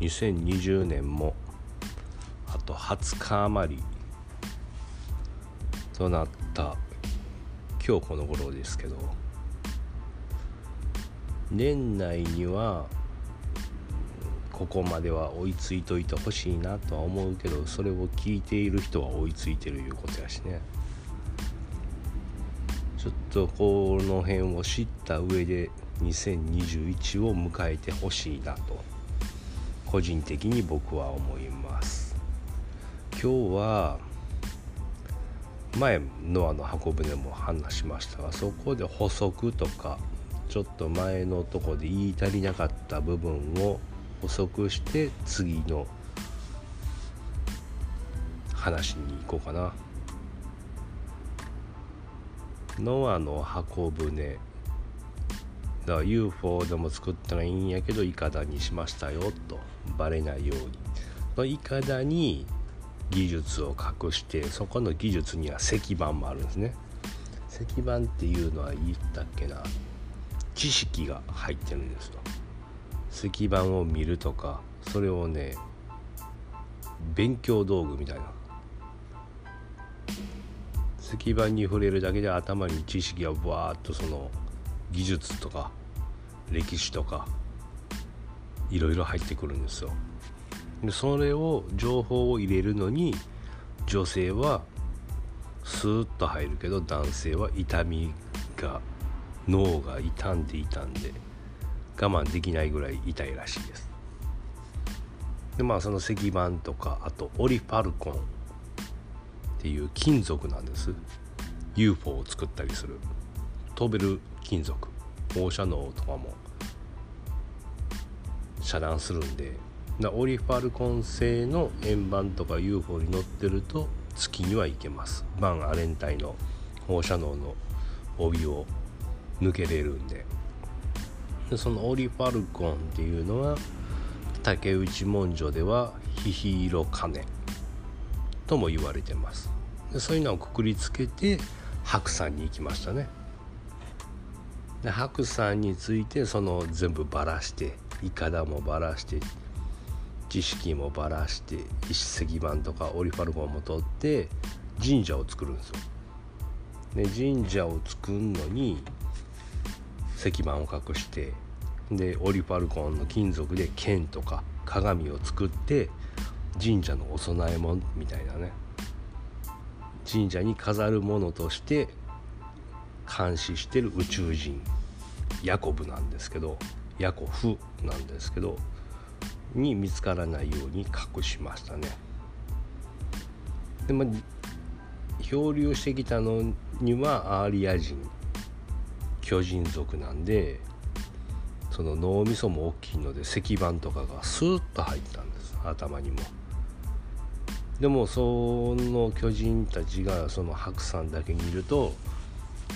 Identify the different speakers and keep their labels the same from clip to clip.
Speaker 1: 2020年もあと20日余りとなった今日この頃ですけど年内にはここまでは追いついといてほしいなとは思うけどそれを聞いている人は追いついてるいうことやしね。ちょっとこの辺を知った上で2021を迎えてほしいなと。個人的に僕は思います。今日は前ノアの箱舟も話しましたがそこで補足とかちょっと前のとこで言い足りなかった部分を補足して次の話に行こうかな。ノアの箱舟。だから UFO でも作ったらいいんやけどいかだにしましたよと。バレないようにのいかだに技術を隠してそこの技術には石板もあるんですね。石板っていうのは言ったっけな。知識が入ってるんですよ石板を見るとかそれをね勉強道具みたいな。石板に触れるだけで頭に知識がわーっとその技術とか歴史とかいろいろ入ってくるんですよ。でそれを情報を入れるのに女性はスーッと入るけど男性は痛みが脳が傷んで傷んで我慢できないぐらい痛いらしいです。でまあその石板とかあとオリファルコンっていう金属なんです。UFO を作ったりする。飛べる金属。放射能とかも遮断するんでオリファルコン製の円盤とか UFO に乗ってると月には行けます。バンアレン帯の放射能の帯を抜けれるんで。でそのオリファルコンっていうのは竹内文書ではヒヒイロカネとも言われてます。でそういうのをくくりつけて白山に行きましたね。で白山についてその全部ばらしていかだもばらして知識もばらして石石板とかオリファルコンも取って神社を作るんですよ。で神社を作るのに石板を隠してでオリファルコンの金属で剣とか鏡を作って神社のお供え物みたいなね神社に飾るものとして監視してる宇宙人ヤコブなんですけどヤコフなんですけどに見つからないように隠しましたね。でまあ漂流してきたのにはアーリア人巨人族なんでその脳みそも大きいので石板とかがスーッと入ったんです頭にも。でもその巨人たちがその白山だけにいると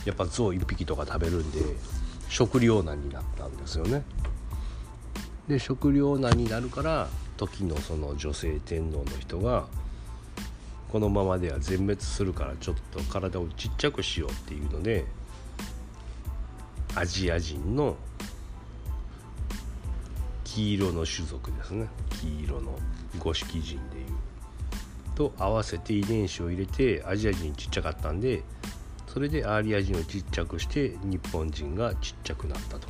Speaker 1: やっぱ象1匹とか食べるんで食糧難になったんですよね。で食糧難になるから時のその女性天皇の人がこのままでは全滅するからちょっと体をちっちゃくしようっていうのでアジア人の黄色の種族ですね黄色の五色人でいうと合わせて遺伝子を入れてアジア人ちっちゃかったんでそれでアーリア人をちっちゃくして日本人がちっちゃくなったと。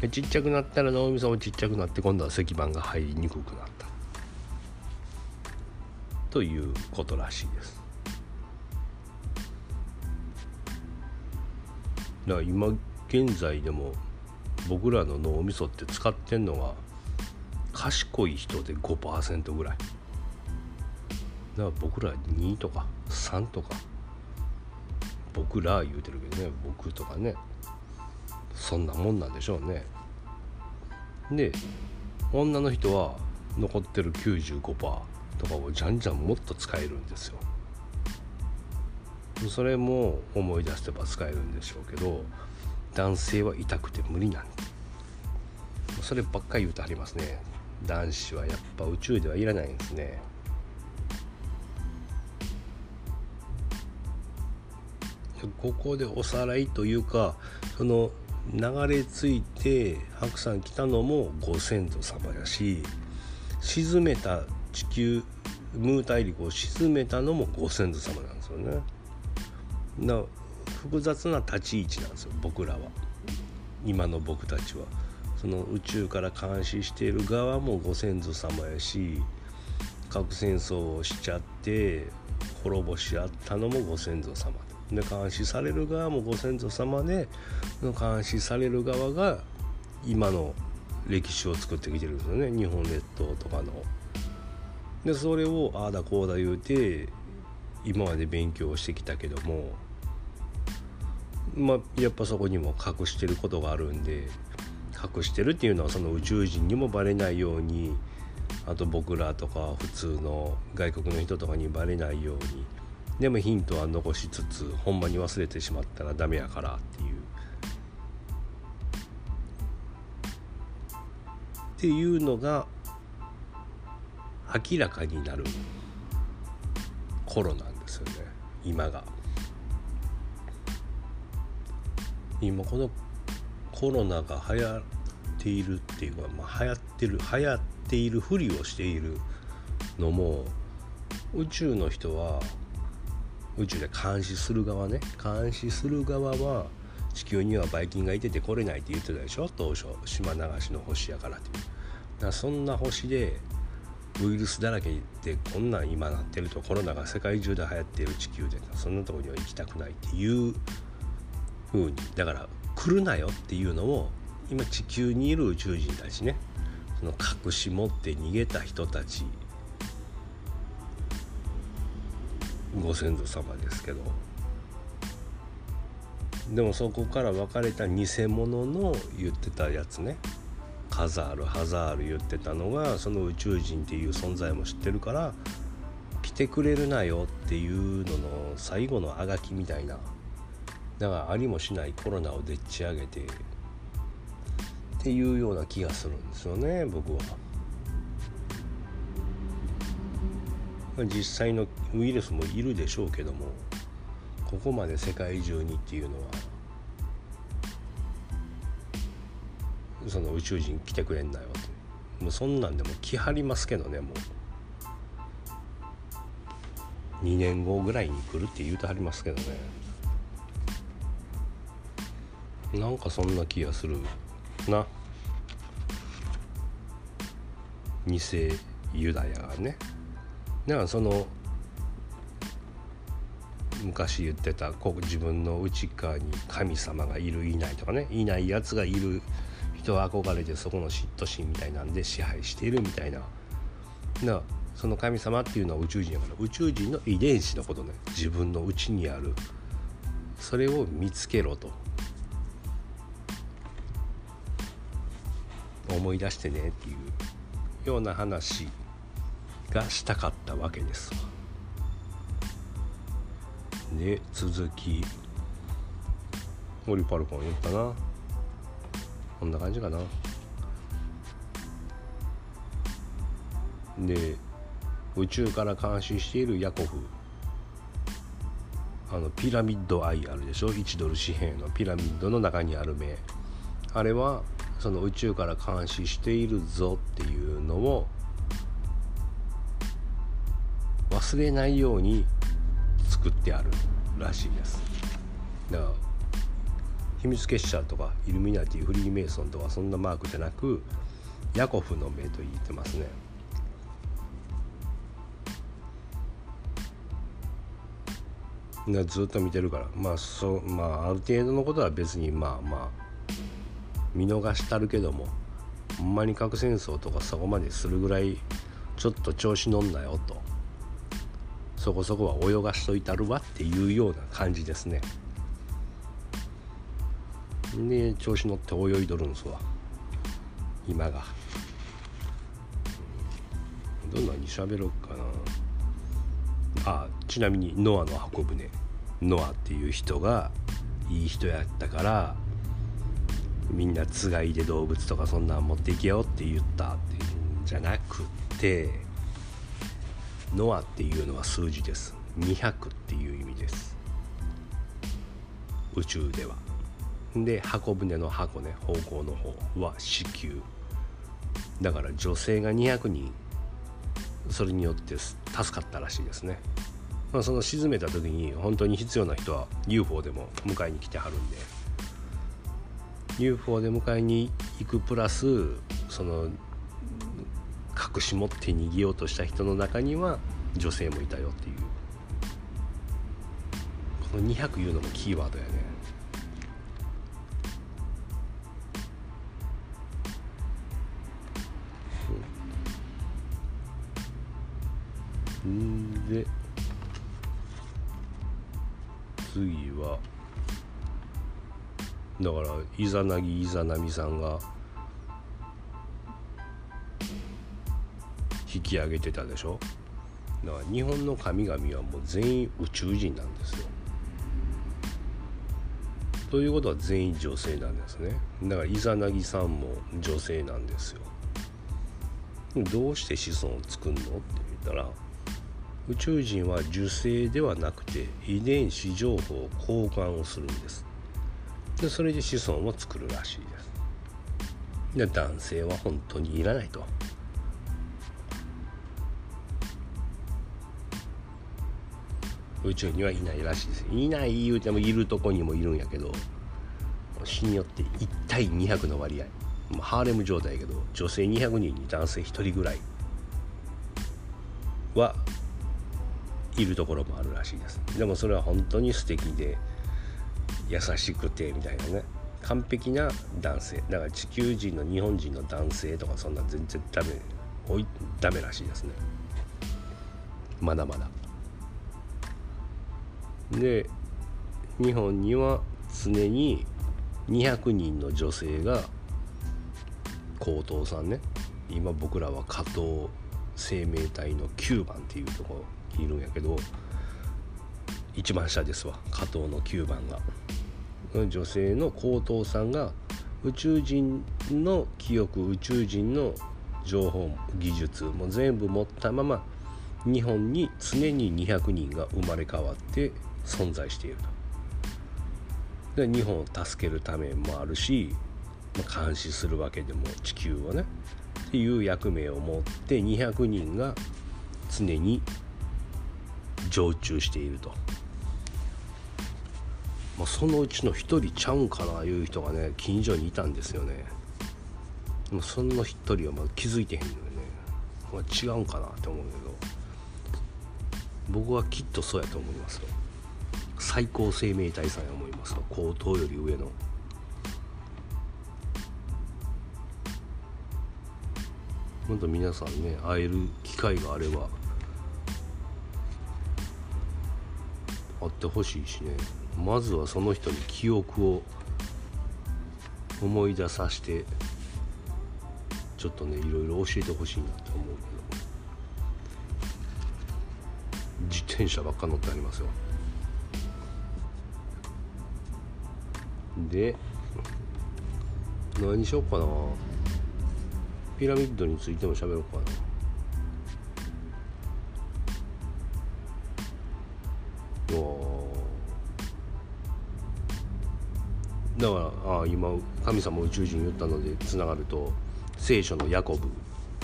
Speaker 1: でちっちゃくなったら脳みそもちっちゃくなって今度は石板が入りにくくなった。ということらしいです。だから今現在でも僕らの脳みそって使ってんのが賢い人で5%ぐらい。だから僕ら2とか3とか。僕ら言うてるけどね僕とかねそんなもんなんでしょうね。で女の人は残ってる95%とかをじゃんじゃんもっと使えるんですよ。それも思い出せば使えるんでしょうけど男性は痛くて無理なんそればっかり言うとありますね。男子はやっぱ宇宙ではいらないんですね。ここでおさらいというかその流れ着いて白山来たのもご先祖様やし沈めた地球ムー大陸を沈めたのもご先祖様なんですよね。だ複雑な立ち位置なんですよ僕らは今の僕たちは。その宇宙から監視している側もご先祖様やし核戦争をしちゃって滅ぼし合ったのもご先祖様で監視される側もご先祖様で監視される側が今の歴史を作ってきてるんですよね日本列島とかの。でそれをああだこうだ言うて今まで勉強してきたけどもまあやっぱそこにも隠してることがあるんで隠してるっていうのはその宇宙人にもバレないようにあと僕らとか普通の外国の人とかにバレないようにでもヒントは残しつつほんまに忘れてしまったらダメやからっていう。っていうのが明らかになる頃なんですよね今が。今このコロナが流行っているっていうか、まあ、流行ってる流行っているふりをしているのも宇宙の人は宇宙で監視する側ね。監視する側は地球にはばい菌がいてて来れないって言ってたでしょ？当初島流しの星やからってだからそんな星でウイルスだらけでこんなん今なってるとコロナが世界中で流行っている地球でそんなとこには行きたくないっていう風に。だから来るなよっていうのを今地球にいる宇宙人たちね。その隠し持って逃げた人たちご先祖様ですけど。でもそこから分かれた偽物の言ってたやつね。カザールハザール言ってたのがその宇宙人っていう存在も知ってるから来てくれるなよっていうのの最後のあがきみたいな。だからありもしないコロナをでっち上げて。っていうような気がするんですよね僕は。実際のウイルスもいるでしょうけどもここまで世界中にっていうのはその宇宙人来てくれんなよってもうそんなんでも来はりますけどねもう。2年後ぐらいに来るって言うてはりますけどね。なんかそんな気がするな。偽ユダヤがね。だかその昔言ってたこう自分の内側に神様がいるいないとかねいないやつがいる人は憧れてそこの嫉妬心みたいなんで支配しているみたいな。だその神様っていうのは宇宙人やから宇宙人の遺伝子のことね。自分の内にある。それを見つけろと。思い出してねっていうような話。がしたかったわけです。で続き。オリパルコン言ったな。こんな感じかな。で宇宙から監視しているヤコフ。あのピラミッドアイあるでしょ？1ドル紙幣の。ピラミッドの中にある目。あれはその宇宙から監視しているぞっていうのを忘れないように作ってあるらしいです。だから秘密結社とかイルミナティフリーメイソンとかそんなマークじゃなくヤコフの目と言ってますね。ずっと見てるから。まあそうまあある程度のことは別にまあまあ見逃したるけどもほんまに核戦争とかそこまでするぐらいちょっと調子乗んなよと。そこそこは泳がしといたるわっていうような感じですね。で調子乗って泳いどるんすわ。今が。どんなに喋ろうかな。あちなみにノアの箱舟。ノアっていう人がいい人やったからみんなつがいで動物とかそんなん持っていけよって言ったっていうんじゃなくてノアっていうのは数字です。200っていう意味です。宇宙では。で箱舟の箱ね方向の方は子宮。だから女性が200人それによって助かったらしいですね、まあ、その沈めた時に本当に必要な人は UFO でも迎えに来てはるんで。UFO で迎えに行くプラスその隠し持って逃げようとした人の中には女性もいたよっていう。この200いうのもキーワードやね。ん。で次はだからイザナギイザナミさんがき上げてたでしょ？だから日本の神々はもう全員宇宙人なんですよ。ということは全員女性なんですね。だからイザナギさんも女性なんですよ。どうして子孫を作るの？って言ったら宇宙人は受精ではなくて遺伝子情報を交換をするんです。でそれで子孫を作るらしいです。で男性は本当にいらないと。宇宙にはいないらしいです。いない言うてもいるとこにもいるんやけど死によって1対200の割合。ハーレム状態やけど女性200人に男性1人ぐらい。はいるところもあるらしいです。でもそれは本当に素敵で優しくてみたいなね。完璧な男性。だから地球人の日本人の男性とかそんな全然ダメおいダメらしいですね。まだまだ。で日本には常に200人の女性が高等さんね今僕らは加藤生命体の9番っていうとこいるんやけど一番下ですわ加藤の9番が。女性の高等さんが宇宙人の記憶宇宙人の情報技術も全部持ったまま日本に常に200人が生まれ変わって存在していると。で日本を助けるためもあるし、まあ、監視するわけでも地球をねっていう役目を持って200人が常に常駐していると。まあ、そのうちの1人ちゃうんかないう人がね近所にいたんですよねでもその1人はまだ気づいてへんのよね、まあ、違うんかなって思うけど僕はきっとそうやと思いますよ最高生命体さんや思いますよ高等より上の。本当皆さんね会える機会があれば会ってほしいしね。まずはその人に記憶を思い出させてちょっとねいろいろ教えてほしいなって思うけど。自転車ばっか乗ってありますよ。で何しようかな。ピラミッドについても喋ろうかな。だからあ今神様宇宙人言ったのでつながると聖書のヤコブ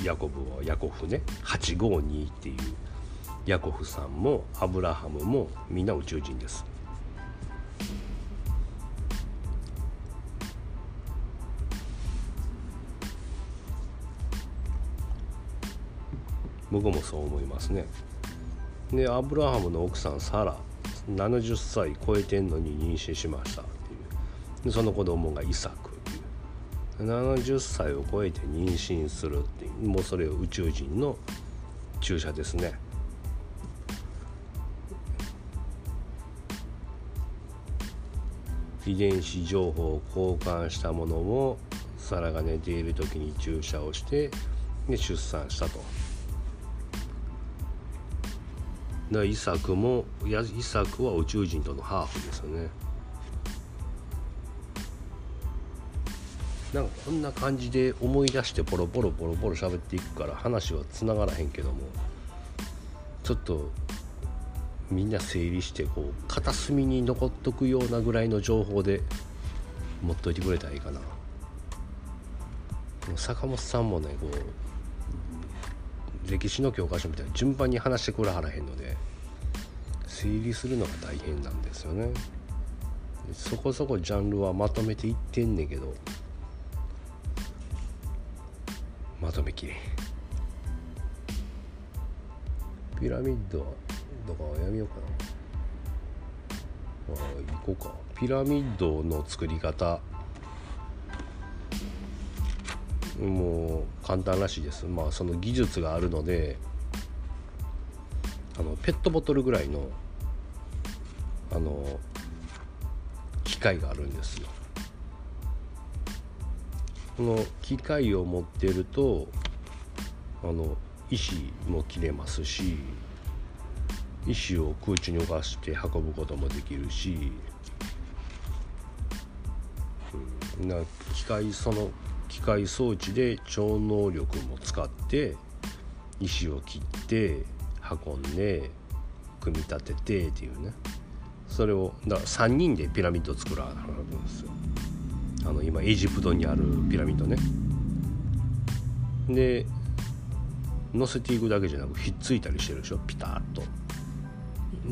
Speaker 1: ヤコブはヤコフね。852っていうヤコフさんもアブラハムもみんな宇宙人です。僕もそう思いますね。でアブラハムの奥さんサラ。70歳超えてんのに妊娠しましたっていう。でその子供がイサクっていう。70歳を超えて妊娠するっていう。もうそれを宇宙人の注射ですね。遺伝子情報を交換したものをサラが寝ている時に注射をしてで出産したと。だイサクもイサクは宇宙人とのハーフですよね。なんかこんな感じで思い出してポロポロポロポロ喋っていくから話はつながらへんけどもちょっとみんな整理してこう片隅に残っとくようなぐらいの情報で持っといてくれたらいいかな。坂本さんもねこう歴史の教科書みたいに順番に話してくれはらへんので整理するのが大変なんですよね。そこそこジャンルはまとめていってんねんけどまとめきれピラミッドはだからやめようかな。あ行こうか。ピラミッドの作り方もう簡単らしいです。まあその技術があるのであのペットボトルぐらいのあの機械があるんですよ。この機械を持ってるとあの石も切れますし石を空中に浮かして運ぶこともできるし、うん、な機械その機械装置で超能力も使って石を切って運んで組み立ててっていうね。それをだ3人でピラミッドを作らはるんですよ。あの今エジプトにあるピラミッドね。で乗せていくだけじゃなくひっついたりしてるでしょ？ピタッと。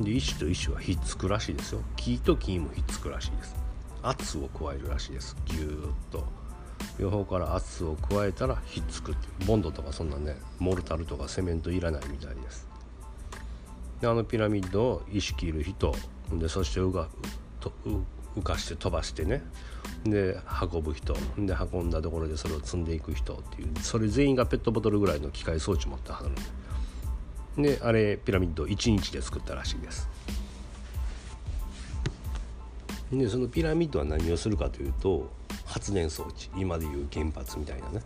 Speaker 1: で石と石はひっつくらしいですよ。木と木もひっつくらしいです。圧を加えるらしいです。ぎゅーっと。両方から圧を加えたらひっつくってボンドとかそんなねモルタルとかセメントいらないみたいです。であのピラミッドを石切る人でそしてうがと浮かして飛ばしてね。で運ぶ人。で運んだところでそれを積んでいく人っていう。それ全員がペットボトルぐらいの機械装置持ってはるんで。であれピラミッドを1日で作ったらしいです。でそのピラミッドは何をするかというと発電装置今でいう原発みたいなね。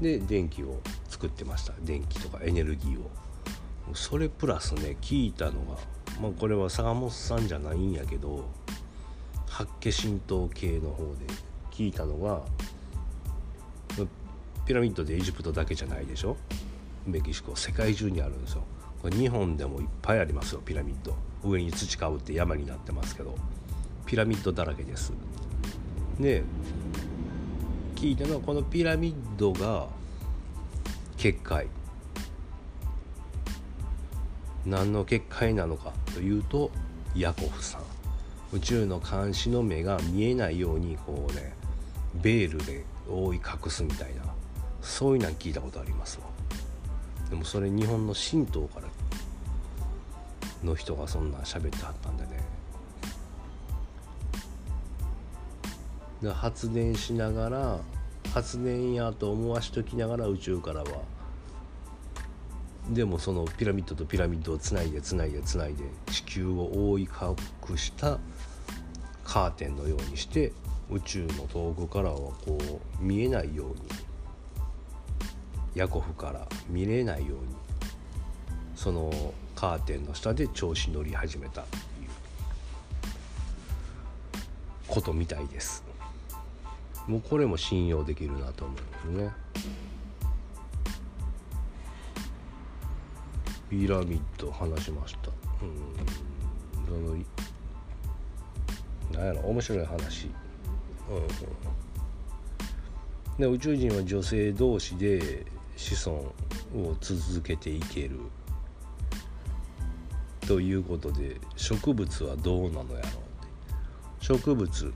Speaker 1: で電気を作ってました。電気とかエネルギーを。それプラスね聞いたのがまあこれは坂本さんじゃないんやけど八景神道系の方で聞いたのがピラミッドでエジプトだけじゃないでしょ？メキシコ。世界中にあるんですよ。これ日本でもいっぱいありますよピラミッド。上に土かぶって山になってますけど。ピラミッドだらけです。で聞いたのはこのピラミッドが結界。何の結界なのかというとヤコフさん。宇宙の監視の目が見えないようにこうねベールで覆い隠すみたいなそういうのは聞いたことありますわ。でもそれ日本の神道からの人がそんなん喋ってはったんでね。で発電しながら発電やと思わしときながら宇宙からはでもそのピラミッドとピラミッドをつないでつないでつないで地球を覆い隠したカーテンのようにして宇宙の遠くからはこう見えないようにヤコフから見れないようにそのカーテンの下で調子乗り始めたっていうことみたいです。もうこれも信用できるなと思うんですね。ピラミッド話しました。うん。そのなんやろ面白い話。うん。で宇宙人は女性同士で子孫を続けていけるということで植物はどうなのやろうって植物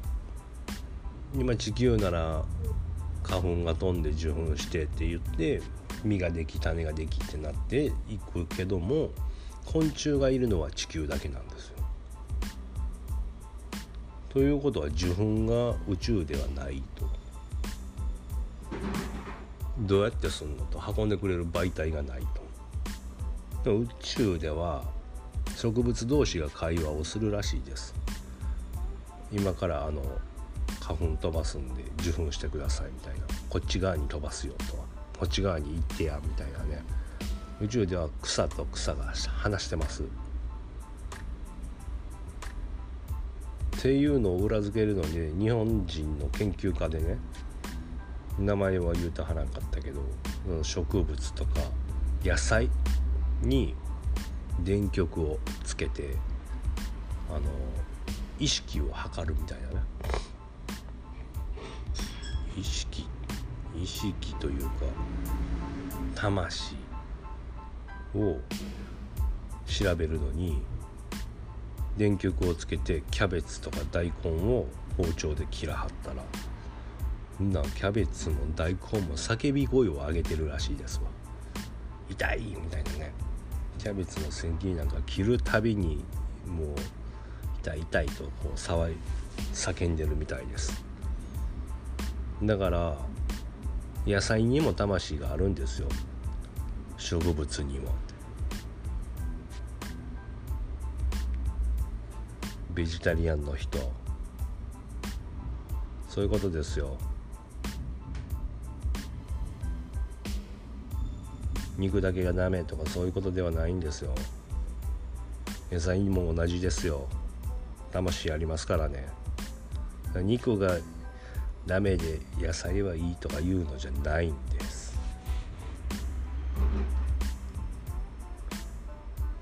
Speaker 1: 今地球なら花粉が飛んで受粉してって言って実ができ種ができってなっていくけども昆虫がいるのは地球だけなんですよ。ということは受粉が宇宙ではないと。どうやってすんのと運んでくれる媒体がないと。宇宙では植物同士が会話をするらしいです。今からあの花粉飛ばすんで受粉してくださいみたいなこっち側に飛ばすよとはこっち側に行ってやみたいなね宇宙では草と草が話してますっていうのを裏付けるのに日本人の研究家でね名前は言うとはらんかったけど植物とか野菜に電極をつけてあの意識を測るみたいなね。意識意識というか魂を調べるのに電極をつけてキャベツとか大根を包丁で切らはったらなキャベツも大根も叫び声を上げてるらしいですわ。痛いみたいなね。キャベツの千切りなんか切るたびにもう痛い痛いとこう騒い叫んでるみたいです。だから野菜にも魂があるんですよ。植物にも。ベジタリアンの人。そういうことですよ。肉だけがダメとかそういうことではないんですよ。野菜にも同じですよ。魂ありますからね。肉がダメで野菜はいいとか言うのじゃないんです。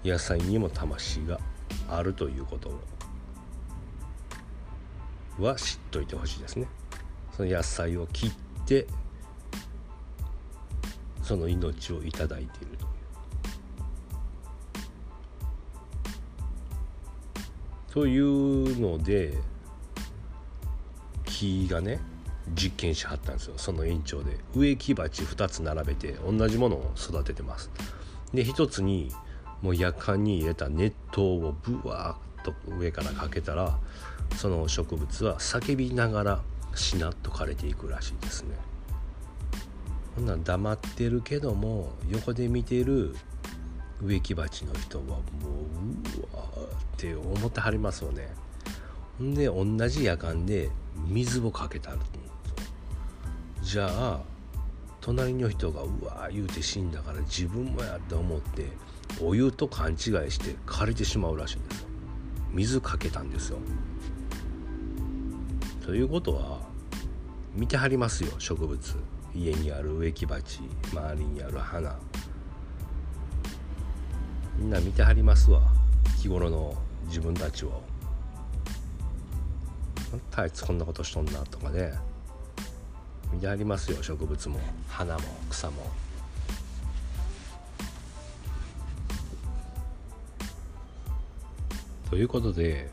Speaker 1: 野菜にも魂があるということは知っといてほしいですね。その野菜を切ってその命をいいているという。というので木がね実験しはったんですよ。その延長で。植木鉢2つ並べて同じものを育ててます。で1つにもう夜間に入れた熱湯をブワーッと上からかけたらその植物は叫びながらしなっと枯れていくらしいですね。ほんなん黙ってるけども横で見てる植木鉢の人はもううわって思ってはりますよね。ほんで同じ夜間で水をかけたるじゃあ隣の人がうわー言うて死んだから自分もやって思ってお湯と勘違いして枯れてしまうらしいんですよ。水かけたんですよ。ということは見てはりますよ植物。家にある植木鉢周りにある花。みんな見てはりますわ。日頃の自分たちを。あいつこんなことしとんなとかね。見てはりますよ植物も。花も草も。ということで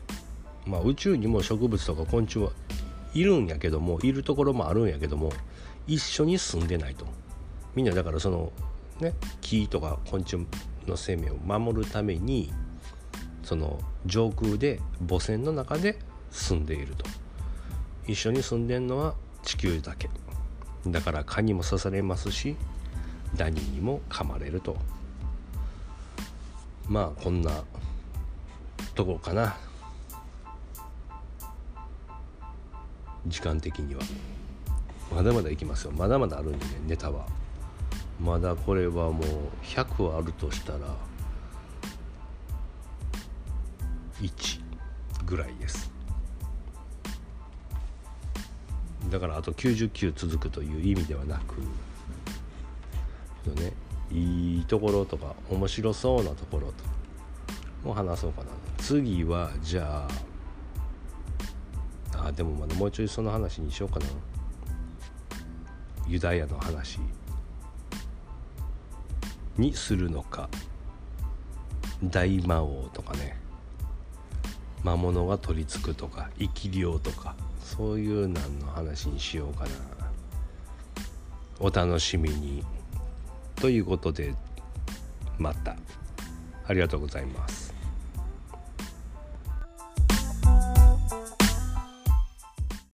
Speaker 1: まあ宇宙にも植物とか昆虫はいるんやけどもいるところもあるんやけども一緒に住んでないとみんなだからそのね木とか昆虫の生命を守るためにその上空で母船の中で住んでいると。一緒に住んでんのは地球だけ。だから蚊にも刺されますしダニにも噛まれると。まあこんなとこかな。時間的には。まだまだいきますよ。まだまだあるんでねネタは。まだこれはもう100あるとしたら1ぐらいです。だからあと99続くという意味ではなくねいいところとか面白そうなところとも話そうかな。次はじゃああでもまだもうちょいその話にしようかな。ユダヤの話にするのか。大魔王とかね。魔物が取り付くとか生き量とかそういうなんの話にしようかな。お楽しみに。ということでまた。ありがとうございます。